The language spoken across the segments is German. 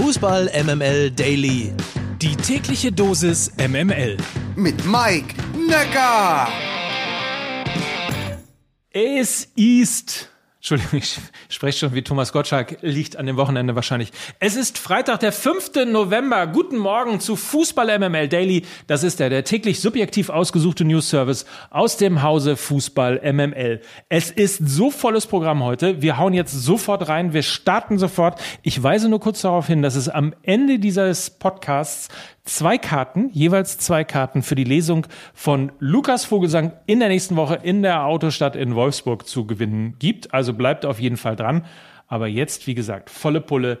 Fußball MML Daily. Die tägliche Dosis MML. Mit Mike Necker. Es ist Entschuldigung, ich spreche schon wie Thomas Gottschalk, liegt an dem Wochenende wahrscheinlich. Es ist Freitag, der 5. November. Guten Morgen zu Fußball MML Daily. Das ist der, der täglich subjektiv ausgesuchte News Service aus dem Hause Fußball MML. Es ist so volles Programm heute. Wir hauen jetzt sofort rein. Wir starten sofort. Ich weise nur kurz darauf hin, dass es am Ende dieses Podcasts zwei Karten, jeweils zwei Karten für die Lesung von Lukas Vogelsang in der nächsten Woche in der Autostadt in Wolfsburg zu gewinnen gibt. Also bleibt auf jeden Fall dran. Aber jetzt, wie gesagt, volle Pulle.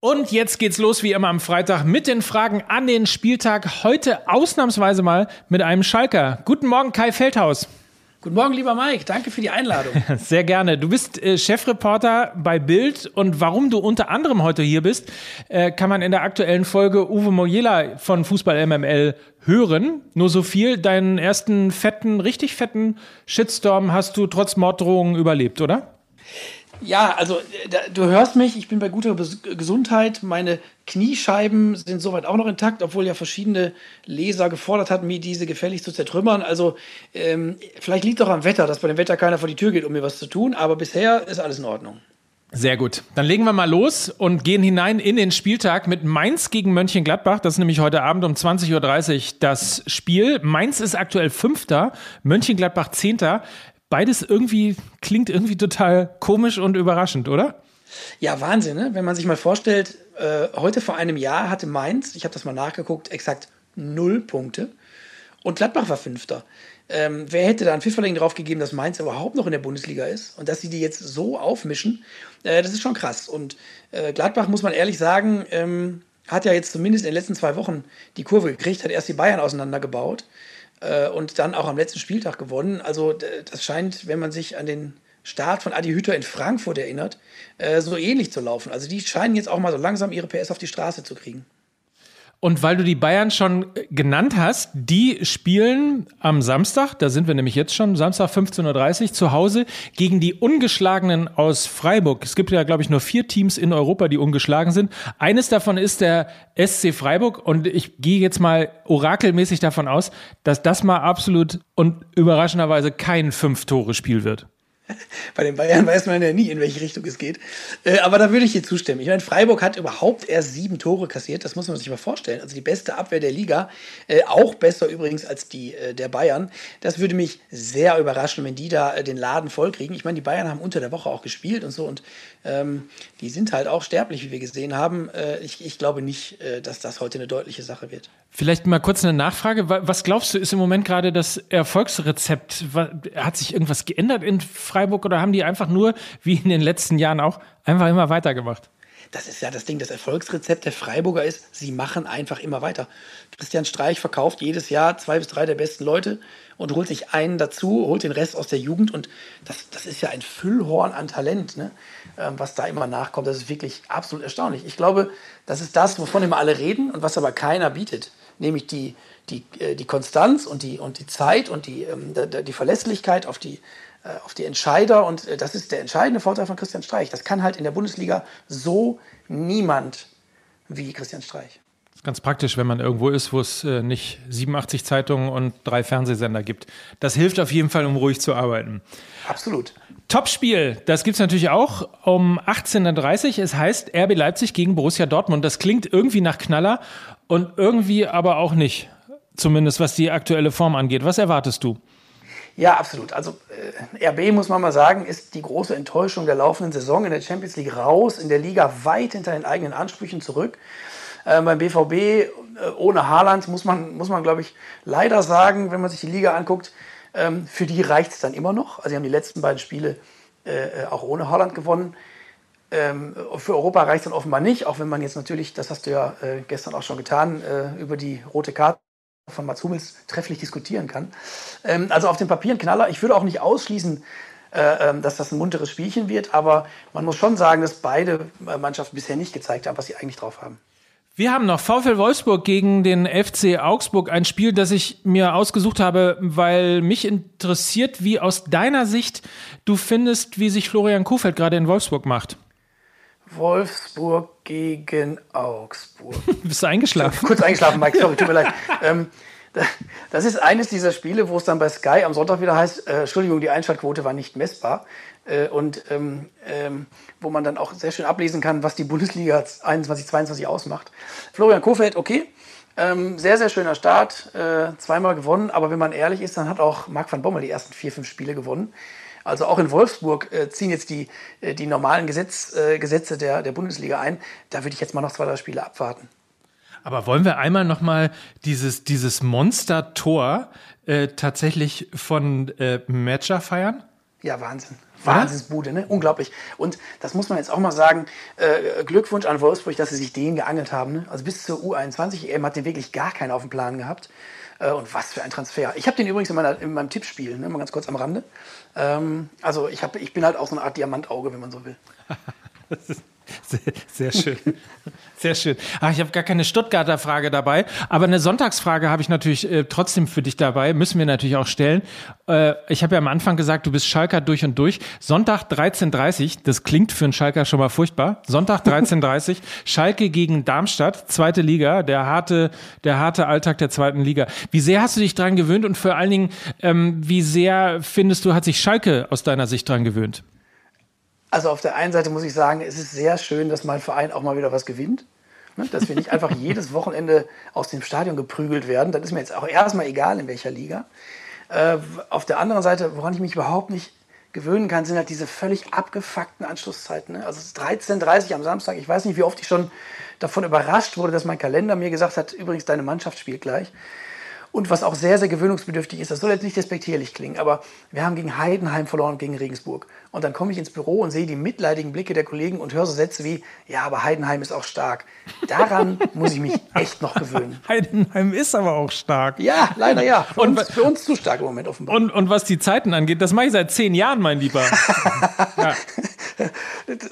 Und jetzt geht's los wie immer am Freitag mit den Fragen an den Spieltag. Heute ausnahmsweise mal mit einem Schalker. Guten Morgen, Kai Feldhaus. Guten Morgen, lieber Mike. Danke für die Einladung. Sehr gerne. Du bist äh, Chefreporter bei Bild und warum du unter anderem heute hier bist, äh, kann man in der aktuellen Folge Uwe Mojela von Fußball MML hören. Nur so viel, deinen ersten fetten, richtig fetten Shitstorm hast du trotz Morddrohungen überlebt, oder? Ja, also du hörst mich, ich bin bei guter Gesundheit. Meine Kniescheiben sind soweit auch noch intakt, obwohl ja verschiedene Leser gefordert hatten, mir diese gefällig zu zertrümmern. Also ähm, vielleicht liegt doch am Wetter, dass bei dem Wetter keiner vor die Tür geht, um mir was zu tun. Aber bisher ist alles in Ordnung. Sehr gut. Dann legen wir mal los und gehen hinein in den Spieltag mit Mainz gegen Mönchengladbach. Das ist nämlich heute Abend um 20.30 Uhr das Spiel. Mainz ist aktuell Fünfter, Mönchengladbach Zehnter beides irgendwie klingt irgendwie total komisch und überraschend, oder? Ja, Wahnsinn, ne? wenn man sich mal vorstellt, äh, heute vor einem Jahr hatte Mainz, ich habe das mal nachgeguckt, exakt null Punkte und Gladbach war Fünfter. Ähm, wer hätte da ein Pfifferling drauf gegeben, dass Mainz überhaupt noch in der Bundesliga ist und dass sie die jetzt so aufmischen, äh, das ist schon krass. Und äh, Gladbach, muss man ehrlich sagen, ähm, hat ja jetzt zumindest in den letzten zwei Wochen die Kurve gekriegt, hat erst die Bayern auseinandergebaut äh, und dann auch am letzten Spieltag gewonnen. Also das scheint, wenn man sich an den Start von Adi Hütter in Frankfurt erinnert, äh, so ähnlich zu laufen. Also die scheinen jetzt auch mal so langsam ihre PS auf die Straße zu kriegen. Und weil du die Bayern schon genannt hast, die spielen am Samstag, da sind wir nämlich jetzt schon, Samstag 15.30 Uhr zu Hause gegen die Ungeschlagenen aus Freiburg. Es gibt ja, glaube ich, nur vier Teams in Europa, die ungeschlagen sind. Eines davon ist der SC Freiburg und ich gehe jetzt mal orakelmäßig davon aus, dass das mal absolut und überraschenderweise kein Fünf-Tore-Spiel wird. Bei den Bayern weiß man ja nie, in welche Richtung es geht. Äh, aber da würde ich dir zustimmen. Ich meine, Freiburg hat überhaupt erst sieben Tore kassiert. Das muss man sich mal vorstellen. Also die beste Abwehr der Liga. Äh, auch besser übrigens als die äh, der Bayern. Das würde mich sehr überraschen, wenn die da den Laden vollkriegen. Ich meine, die Bayern haben unter der Woche auch gespielt und so. Und ähm, die sind halt auch sterblich, wie wir gesehen haben. Ich, ich, glaube nicht, dass das heute eine deutliche Sache wird. Vielleicht mal kurz eine Nachfrage. Was glaubst du, ist im Moment gerade das Erfolgsrezept? Hat sich irgendwas geändert in Freiburg oder haben die einfach nur, wie in den letzten Jahren auch, einfach immer weitergemacht? Das ist ja das Ding, das Erfolgsrezept der Freiburger ist, sie machen einfach immer weiter. Christian Streich verkauft jedes Jahr zwei bis drei der besten Leute und holt sich einen dazu, holt den Rest aus der Jugend und das, das ist ja ein Füllhorn an Talent, ne? Ähm, was da immer nachkommt. Das ist wirklich absolut erstaunlich. Ich glaube, das ist das, wovon immer alle reden und was aber keiner bietet, nämlich die, die, äh, die Konstanz und die, und die Zeit und die, ähm, die Verlässlichkeit auf die, auf die Entscheider und äh, das ist der entscheidende Vorteil von Christian Streich. Das kann halt in der Bundesliga so niemand wie Christian Streich. Das ist ganz praktisch, wenn man irgendwo ist, wo es äh, nicht 87 Zeitungen und drei Fernsehsender gibt. Das hilft auf jeden Fall, um ruhig zu arbeiten. Absolut. Topspiel, das gibt es natürlich auch um 18.30 Uhr. Es heißt RB Leipzig gegen Borussia Dortmund. Das klingt irgendwie nach Knaller und irgendwie aber auch nicht. Zumindest was die aktuelle Form angeht. Was erwartest du? Ja, absolut. Also äh, RB, muss man mal sagen, ist die große Enttäuschung der laufenden Saison in der Champions League raus, in der Liga weit hinter den eigenen Ansprüchen zurück. Äh, beim BVB äh, ohne Haaland muss man, muss man glaube ich, leider sagen, wenn man sich die Liga anguckt, ähm, für die reicht es dann immer noch. Also sie haben die letzten beiden Spiele äh, auch ohne Haaland gewonnen. Ähm, für Europa reicht es dann offenbar nicht, auch wenn man jetzt natürlich, das hast du ja äh, gestern auch schon getan, äh, über die rote Karte von Mats Hummels trefflich diskutieren kann. Ähm, also auf dem Papier ein Knaller. Ich würde auch nicht ausschließen, äh, ähm, dass das ein munteres Spielchen wird, aber man muss schon sagen, dass beide äh, Mannschaften bisher nicht gezeigt haben, was sie eigentlich drauf haben. Wir haben noch VfL Wolfsburg gegen den FC Augsburg, ein Spiel, das ich mir ausgesucht habe, weil mich interessiert, wie aus deiner Sicht du findest, wie sich Florian Kuhfeld gerade in Wolfsburg macht. Wolfsburg gegen Augsburg. Bist du eingeschlafen? Kurz eingeschlafen, Mike, sorry, tut mir leid. Ähm, das ist eines dieser Spiele, wo es dann bei Sky am Sonntag wieder heißt, äh, Entschuldigung, die Einschaltquote war nicht messbar. Äh, und ähm, ähm, wo man dann auch sehr schön ablesen kann, was die Bundesliga 21, 22 ausmacht. Florian Kofeld, okay. Ähm, sehr, sehr schöner Start, äh, zweimal gewonnen, aber wenn man ehrlich ist, dann hat auch Marc van Bommel die ersten vier, fünf Spiele gewonnen. Also auch in Wolfsburg äh, ziehen jetzt die, äh, die normalen Gesetz, äh, Gesetze der, der Bundesliga ein. Da würde ich jetzt mal noch zwei, drei Spiele abwarten. Aber wollen wir einmal noch mal dieses, dieses Monster-Tor äh, tatsächlich von äh, Matcher feiern? Ja, Wahnsinn. Wahnsinnsbude, ne? Unglaublich. Und das muss man jetzt auch mal sagen, äh, Glückwunsch an Wolfsburg, dass sie sich den geangelt haben. Ne? Also bis zur U21 EM hat den wirklich gar keinen auf dem Plan gehabt. Äh, und was für ein Transfer. Ich habe den übrigens in, meiner, in meinem Tippspiel, ne? mal ganz kurz am Rande. Ähm, also ich, hab, ich bin halt auch so eine Art Diamantauge, wenn man so will. Sehr, sehr, schön. Sehr schön. Ach, ich habe gar keine Stuttgarter Frage dabei, aber eine Sonntagsfrage habe ich natürlich äh, trotzdem für dich dabei, müssen wir natürlich auch stellen. Äh, ich habe ja am Anfang gesagt, du bist Schalker durch und durch. Sonntag 13.30 das klingt für einen Schalker schon mal furchtbar. Sonntag 13.30 Schalke gegen Darmstadt, zweite Liga, der harte, der harte Alltag der zweiten Liga. Wie sehr hast du dich dran gewöhnt und vor allen Dingen, ähm, wie sehr findest du, hat sich Schalke aus deiner Sicht dran gewöhnt? Also auf der einen Seite muss ich sagen, es ist sehr schön, dass mein Verein auch mal wieder was gewinnt. Ne? Dass wir nicht einfach jedes Wochenende aus dem Stadion geprügelt werden. Das ist mir jetzt auch erstmal egal, in welcher Liga. Äh, auf der anderen Seite, woran ich mich überhaupt nicht gewöhnen kann, sind halt diese völlig abgefuckten Anschlusszeiten. Ne? Also es ist 13.30 Uhr am Samstag. Ich weiß nicht, wie oft ich schon davon überrascht wurde, dass mein Kalender mir gesagt hat, übrigens, deine Mannschaft spielt gleich. Und was auch sehr, sehr gewöhnungsbedürftig ist, das soll jetzt nicht despektierlich klingen, aber wir haben gegen Heidenheim verloren und gegen Regensburg. Und dann komme ich ins Büro und sehe die mitleidigen Blicke der Kollegen und höre so Sätze wie, ja, aber Heidenheim ist auch stark. Daran muss ich mich echt noch gewöhnen. Heidenheim ist aber auch stark. Ja, leider ja. Für, und, uns, für uns zu stark im Moment offenbar. Und, und was die Zeiten angeht, das mache ich seit zehn Jahren, mein Lieber. ja.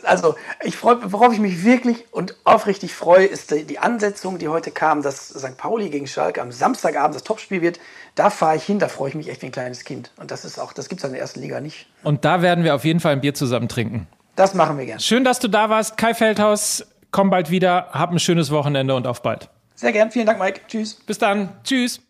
Also, ich freu, worauf ich mich wirklich und aufrichtig freue, ist die, die Ansetzung, die heute kam, dass St. Pauli gegen Schalke am Samstagabend das Topspiel wird. Da fahre ich hin, da freue ich mich echt wie ein kleines Kind. Und das ist auch, das gibt es in der ersten Liga nicht. Und da werden wir auf jeden Fall ein Bier zusammen trinken. Das machen wir gerne. Schön, dass du da warst. Kai Feldhaus, komm bald wieder. Hab ein schönes Wochenende und auf bald. Sehr gern. Vielen Dank, Mike. Tschüss. Bis dann. Tschüss.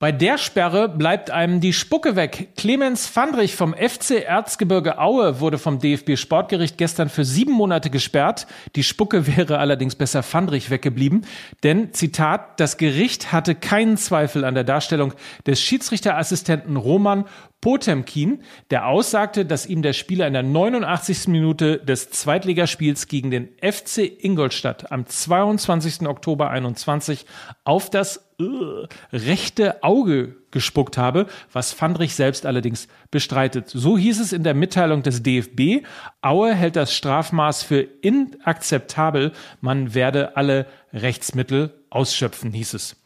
Bei der Sperre bleibt einem die Spucke weg. Clemens Fandrich vom FC Erzgebirge Aue wurde vom DFB Sportgericht gestern für sieben Monate gesperrt. Die Spucke wäre allerdings besser Fandrich weggeblieben. Denn, Zitat, das Gericht hatte keinen Zweifel an der Darstellung des Schiedsrichterassistenten Roman Potemkin, der aussagte, dass ihm der Spieler in der 89. Minute des Zweitligaspiels gegen den FC Ingolstadt am 22. Oktober 21 auf das uh, rechte Auge gespuckt habe, was Fandrich selbst allerdings bestreitet. So hieß es in der Mitteilung des DFB. Aue hält das Strafmaß für inakzeptabel. Man werde alle Rechtsmittel ausschöpfen, hieß es.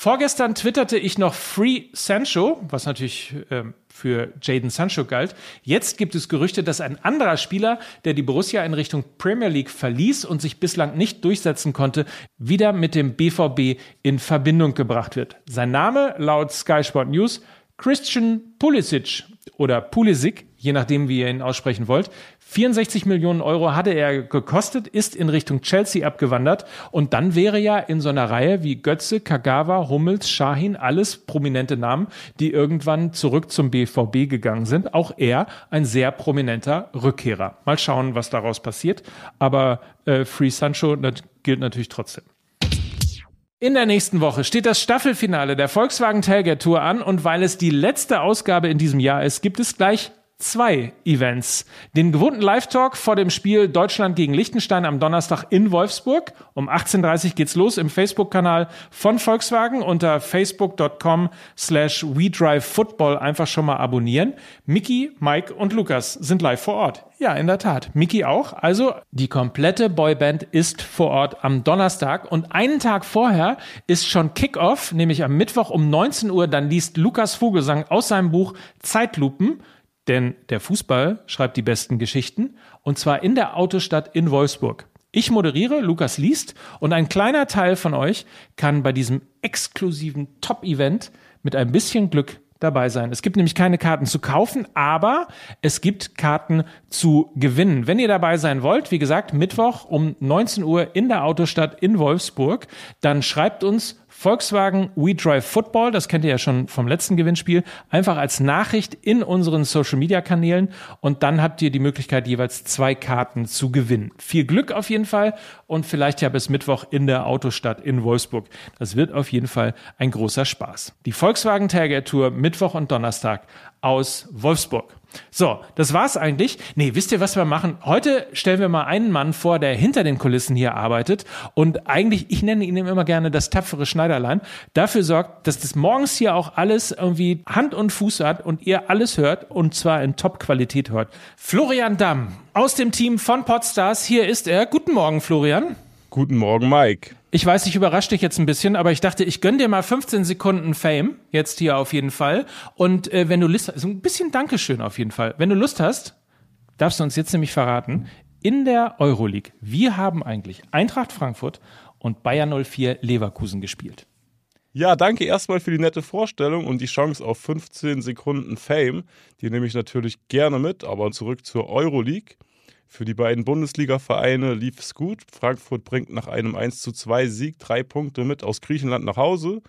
Vorgestern twitterte ich noch Free Sancho, was natürlich ähm, für Jaden Sancho galt. Jetzt gibt es Gerüchte, dass ein anderer Spieler, der die Borussia in Richtung Premier League verließ und sich bislang nicht durchsetzen konnte, wieder mit dem BVB in Verbindung gebracht wird. Sein Name laut Sky Sport News Christian Pulisic oder Pulisic, je nachdem, wie ihr ihn aussprechen wollt. 64 Millionen Euro hatte er gekostet, ist in Richtung Chelsea abgewandert und dann wäre ja in so einer Reihe wie Götze, Kagawa, Hummels, Shahin, alles prominente Namen, die irgendwann zurück zum BVB gegangen sind. Auch er ein sehr prominenter Rückkehrer. Mal schauen, was daraus passiert. Aber äh, Free Sancho gilt natürlich trotzdem. In der nächsten Woche steht das Staffelfinale der Volkswagen Tailgate Tour an und weil es die letzte Ausgabe in diesem Jahr ist, gibt es gleich zwei Events. Den gewohnten Live-Talk vor dem Spiel Deutschland gegen Liechtenstein am Donnerstag in Wolfsburg. Um 18.30 Uhr geht's los im Facebook-Kanal von Volkswagen unter facebook.com slash WeDriveFootball einfach schon mal abonnieren. Miki, Mike und Lukas sind live vor Ort. Ja, in der Tat. Miki auch. Also die komplette Boyband ist vor Ort am Donnerstag und einen Tag vorher ist schon Kickoff, nämlich am Mittwoch um 19 Uhr. Dann liest Lukas Vogelsang aus seinem Buch Zeitlupen denn der Fußball schreibt die besten Geschichten und zwar in der Autostadt in Wolfsburg. Ich moderiere, Lukas liest und ein kleiner Teil von euch kann bei diesem exklusiven Top-Event mit ein bisschen Glück dabei sein. Es gibt nämlich keine Karten zu kaufen, aber es gibt Karten zu gewinnen. Wenn ihr dabei sein wollt, wie gesagt, Mittwoch um 19 Uhr in der Autostadt in Wolfsburg, dann schreibt uns Volkswagen We Drive Football, das kennt ihr ja schon vom letzten Gewinnspiel, einfach als Nachricht in unseren Social Media Kanälen und dann habt ihr die Möglichkeit, jeweils zwei Karten zu gewinnen. Viel Glück auf jeden Fall und vielleicht ja bis Mittwoch in der Autostadt in Wolfsburg. Das wird auf jeden Fall ein großer Spaß. Die Volkswagen Tailgate Tour Mittwoch und Donnerstag aus Wolfsburg. So, das war's eigentlich. Nee, wisst ihr, was wir machen? Heute stellen wir mal einen Mann vor, der hinter den Kulissen hier arbeitet und eigentlich, ich nenne ihn immer gerne das tapfere Schneiderlein, dafür sorgt, dass das morgens hier auch alles irgendwie Hand und Fuß hat und ihr alles hört und zwar in Top-Qualität hört. Florian Damm aus dem Team von Podstars, hier ist er. Guten Morgen, Florian. Guten Morgen, Mike. Ich weiß, ich überrasche dich jetzt ein bisschen, aber ich dachte, ich gönn dir mal 15 Sekunden Fame, jetzt hier auf jeden Fall. Und äh, wenn du Lust hast, so ein bisschen Dankeschön auf jeden Fall. Wenn du Lust hast, darfst du uns jetzt nämlich verraten, in der Euroleague, wir haben eigentlich Eintracht Frankfurt und Bayern 04 Leverkusen gespielt. Ja, danke erstmal für die nette Vorstellung und die Chance auf 15 Sekunden Fame. Die nehme ich natürlich gerne mit, aber zurück zur Euroleague. Für die beiden Bundesliga-Vereine lief es gut. Frankfurt bringt nach einem 1:2 Sieg drei Punkte mit aus Griechenland nach Hause.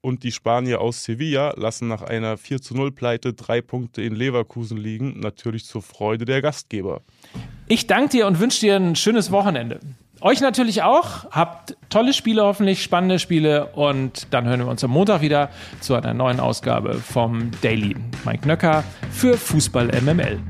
Und die Spanier aus Sevilla lassen nach einer 4:0 Pleite drei Punkte in Leverkusen liegen, natürlich zur Freude der Gastgeber. Ich danke dir und wünsche dir ein schönes Wochenende. Euch natürlich auch. Habt tolle Spiele hoffentlich, spannende Spiele und dann hören wir uns am Montag wieder zu einer neuen Ausgabe vom Daily. Mike Nöcker für Fußball MML.